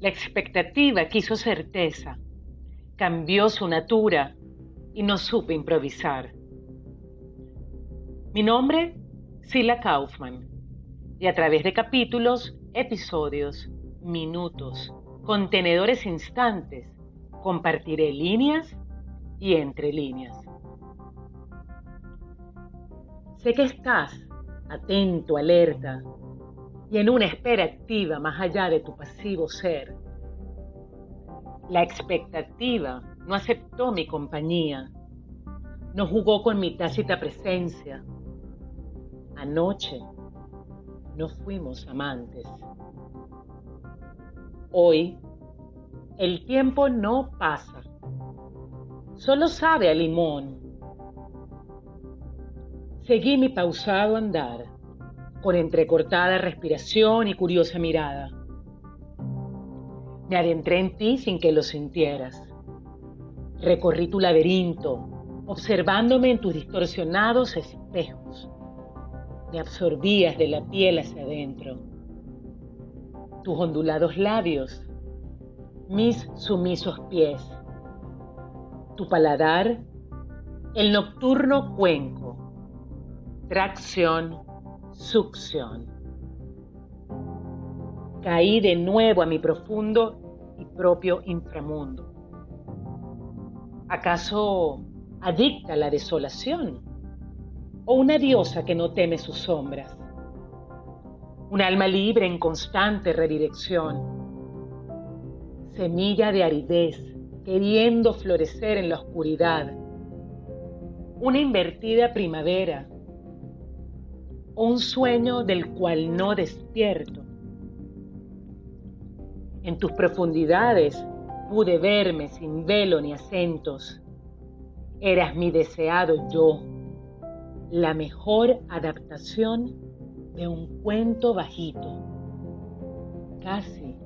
La expectativa quiso certeza, cambió su natura y no supe improvisar. Mi nombre, Sila Kaufman, y a través de capítulos, episodios, minutos, contenedores instantes, compartiré líneas y entre líneas. Sé que estás atento, alerta y en una espera activa más allá de tu pasivo ser. La expectativa no aceptó mi compañía, no jugó con mi tácita presencia. Anoche no fuimos amantes. Hoy el tiempo no pasa, solo sabe a limón Seguí mi pausado andar, con entrecortada respiración y curiosa mirada. Me adentré en ti sin que lo sintieras. Recorrí tu laberinto, observándome en tus distorsionados espejos. Me absorbías de la piel hacia adentro. Tus ondulados labios, mis sumisos pies. Tu paladar, el nocturno cuenco tracción, succión. Caí de nuevo a mi profundo y propio inframundo. ¿Acaso adicta a la desolación? ¿O una diosa que no teme sus sombras? Un alma libre en constante redirección. Semilla de aridez, queriendo florecer en la oscuridad. Una invertida primavera un sueño del cual no despierto. En tus profundidades pude verme sin velo ni acentos. Eras mi deseado yo, la mejor adaptación de un cuento bajito, casi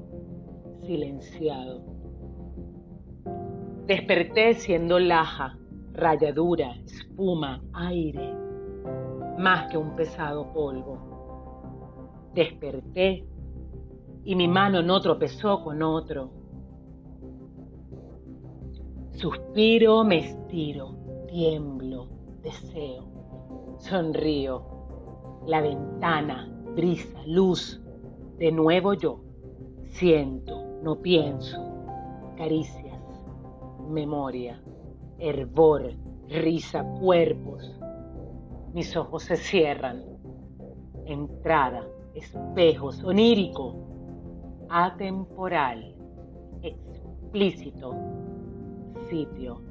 silenciado. Desperté siendo laja, rayadura, espuma, aire más que un pesado polvo. Desperté y mi mano no tropezó con otro. Suspiro, me estiro, tiemblo, deseo, sonrío. La ventana, brisa, luz, de nuevo yo. Siento, no pienso, caricias, memoria, hervor, risa, cuerpos, mis ojos se cierran. Entrada, espejos, onírico, atemporal, explícito, sitio,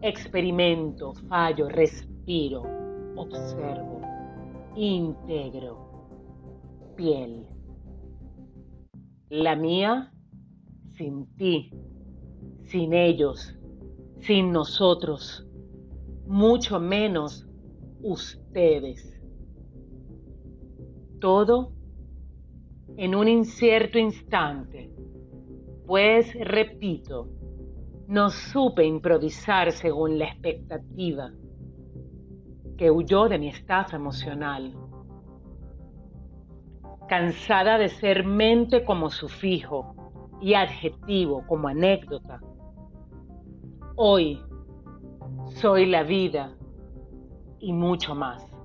experimento, fallo, respiro, observo, integro, piel. La mía sin ti, sin ellos, sin nosotros, mucho menos ustedes. Todo en un incierto instante, pues repito, no supe improvisar según la expectativa que huyó de mi estafa emocional. Cansada de ser mente como sufijo y adjetivo como anécdota, hoy soy la vida y mucho más.